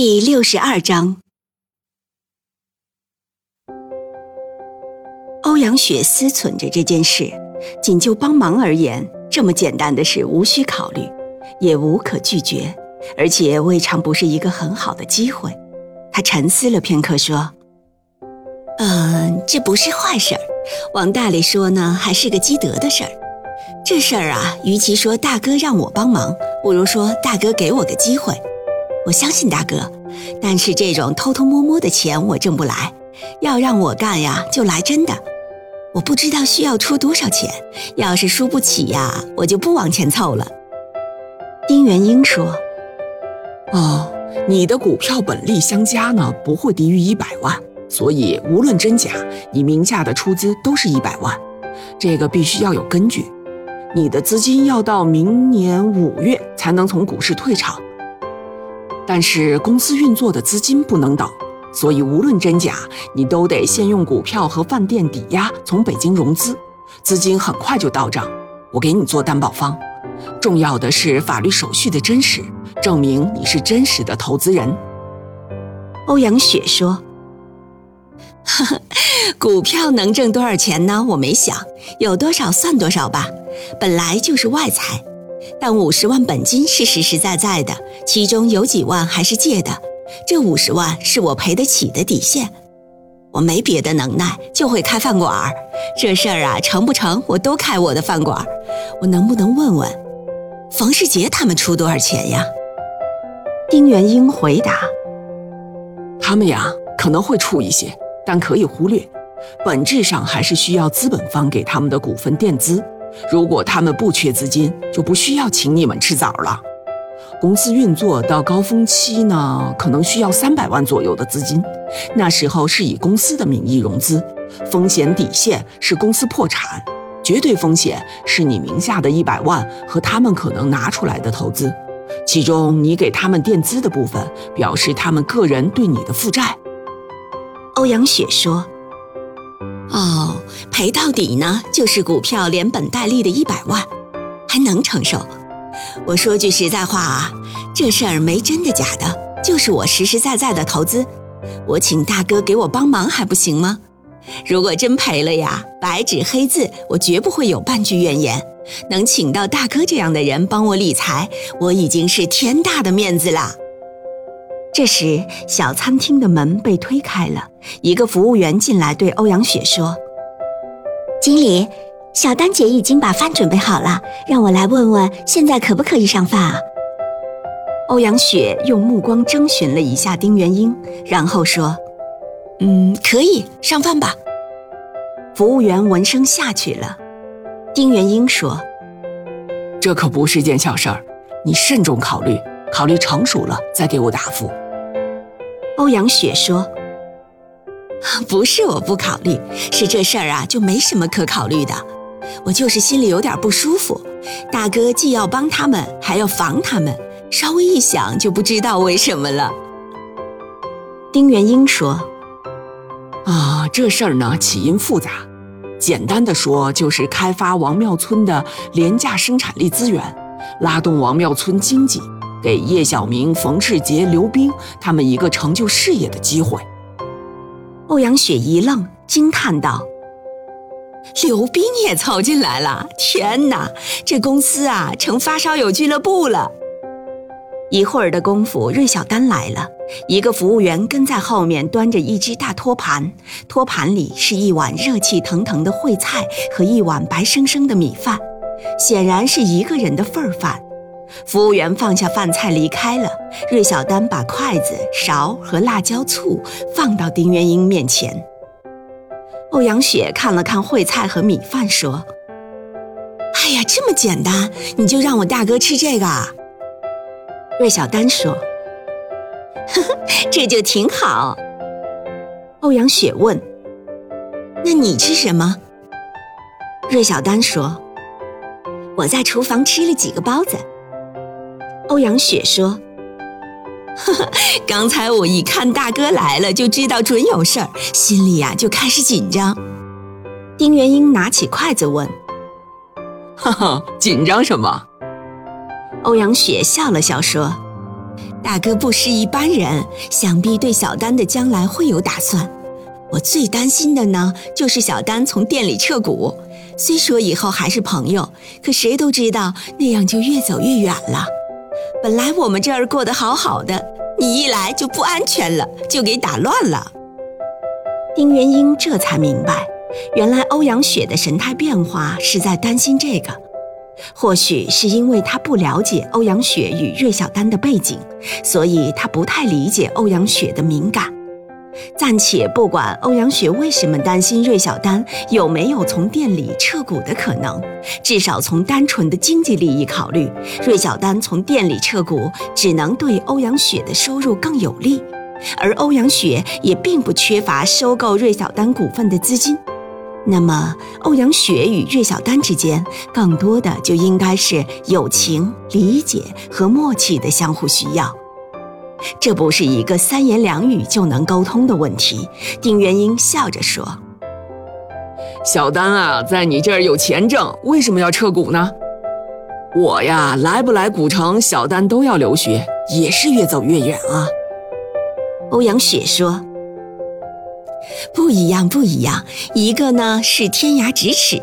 第六十二章，欧阳雪思忖着这件事，仅就帮忙而言，这么简单的事无需考虑，也无可拒绝，而且未尝不是一个很好的机会。他沉思了片刻，说：“嗯，这不是坏事儿，往大里说呢，还是个积德的事儿。这事儿啊，与其说大哥让我帮忙，不如说大哥给我个机会。”我相信大哥，但是这种偷偷摸摸的钱我挣不来。要让我干呀，就来真的。我不知道需要出多少钱，要是输不起呀，我就不往前凑了。丁元英说：“哦，你的股票本利相加呢，不会低于一百万，所以无论真假，你名下的出资都是一百万。这个必须要有根据。你的资金要到明年五月才能从股市退场。”但是公司运作的资金不能等，所以无论真假，你都得先用股票和饭店抵押从北京融资，资金很快就到账。我给你做担保方，重要的是法律手续的真实，证明你是真实的投资人。欧阳雪说：“ 股票能挣多少钱呢？我没想，有多少算多少吧，本来就是外财。”但五十万本金是实实在在的，其中有几万还是借的。这五十万是我赔得起的底线。我没别的能耐，就会开饭馆儿这事儿啊，成不成我都开我的饭馆儿我能不能问问，冯世杰他们出多少钱呀？丁元英回答：“他们呀，可能会出一些，但可以忽略。本质上还是需要资本方给他们的股份垫资。”如果他们不缺资金，就不需要请你们吃枣了。公司运作到高峰期呢，可能需要三百万左右的资金，那时候是以公司的名义融资，风险底线是公司破产，绝对风险是你名下的一百万和他们可能拿出来的投资，其中你给他们垫资的部分，表示他们个人对你的负债。欧阳雪说。哦，赔到底呢，就是股票连本带利的一百万，还能承受。我说句实在话啊，这事儿没真的假的，就是我实实在在的投资。我请大哥给我帮忙还不行吗？如果真赔了呀，白纸黑字，我绝不会有半句怨言。能请到大哥这样的人帮我理财，我已经是天大的面子了。这时，小餐厅的门被推开了，一个服务员进来对欧阳雪说：“经理，小丹姐已经把饭准备好了，让我来问问，现在可不可以上饭啊？”欧阳雪用目光征询了一下丁元英，然后说：“嗯，可以上饭吧。”服务员闻声下去了。丁元英说：“这可不是件小事儿，你慎重考虑，考虑成熟了再给我答复。”欧阳雪说：“不是我不考虑，是这事儿啊就没什么可考虑的。我就是心里有点不舒服。大哥既要帮他们，还要防他们，稍微一想就不知道为什么了。”丁元英说：“啊，这事儿呢起因复杂，简单的说就是开发王庙村的廉价生产力资源，拉动王庙村经济。”给叶小明、冯世杰、刘冰他们一个成就事业的机会。欧阳雪一愣，惊叹道：“刘冰也凑进来了！天哪，这公司啊，成发烧友俱乐部了！”一会儿的功夫，芮小丹来了，一个服务员跟在后面，端着一只大托盘，托盘里是一碗热气腾腾的烩菜和一碗白生生的米饭，显然是一个人的份儿饭。服务员放下饭菜离开了，芮小丹把筷子、勺和辣椒醋放到丁元英面前。欧阳雪看了看烩菜和米饭，说：“哎呀，这么简单，你就让我大哥吃这个？”芮小丹说：“呵呵，这就挺好。欧阳雪问：“那你吃什么？”芮小丹说：“我在厨房吃了几个包子。”欧阳雪说：“呵呵，刚才我一看大哥来了，就知道准有事儿，心里呀就开始紧张。”丁元英拿起筷子问：“哈哈，紧张什么？”欧阳雪笑了笑说：“大哥不是一般人，想必对小丹的将来会有打算。我最担心的呢，就是小丹从店里撤股。虽说以后还是朋友，可谁都知道那样就越走越远了。本来我们这儿过得好好的，你一来就不安全了，就给打乱了。”丁元英这才明白，原来欧阳雪的神态变化是在担心这个。或许是因为他不了解欧阳雪与芮小丹的背景，所以他不太理解欧阳雪的敏感。暂且不管欧阳雪为什么担心芮小丹有没有从店里撤股的可能，至少从单纯的经济利益考虑，芮小丹从店里撤股只能对欧阳雪的收入更有利，而欧阳雪也并不缺乏收购芮小丹股份的资金。那么，欧阳雪与芮小丹之间，更多的就应该是友情、理解和默契的相互需要。这不是一个三言两语就能沟通的问题。丁元英笑着说：“小丹啊，在你这儿有钱挣，为什么要撤股呢？我呀，来不来古城，小丹都要留学，也是越走越远啊。”欧阳雪说。不一样，不一样。一个呢是天涯咫尺，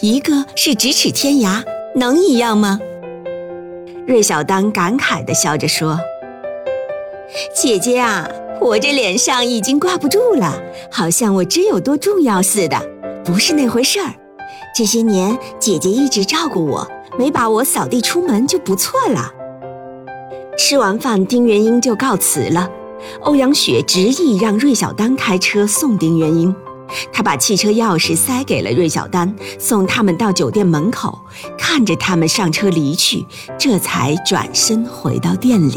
一个是咫尺天涯，能一样吗？芮小丹感慨地笑着说：“姐姐啊，我这脸上已经挂不住了，好像我真有多重要似的，不是那回事儿。这些年姐姐一直照顾我，没把我扫地出门就不错了。”吃完饭，丁元英就告辞了。欧阳雪执意让芮小丹开车送丁元英，他把汽车钥匙塞给了芮小丹，送他们到酒店门口，看着他们上车离去，这才转身回到店里。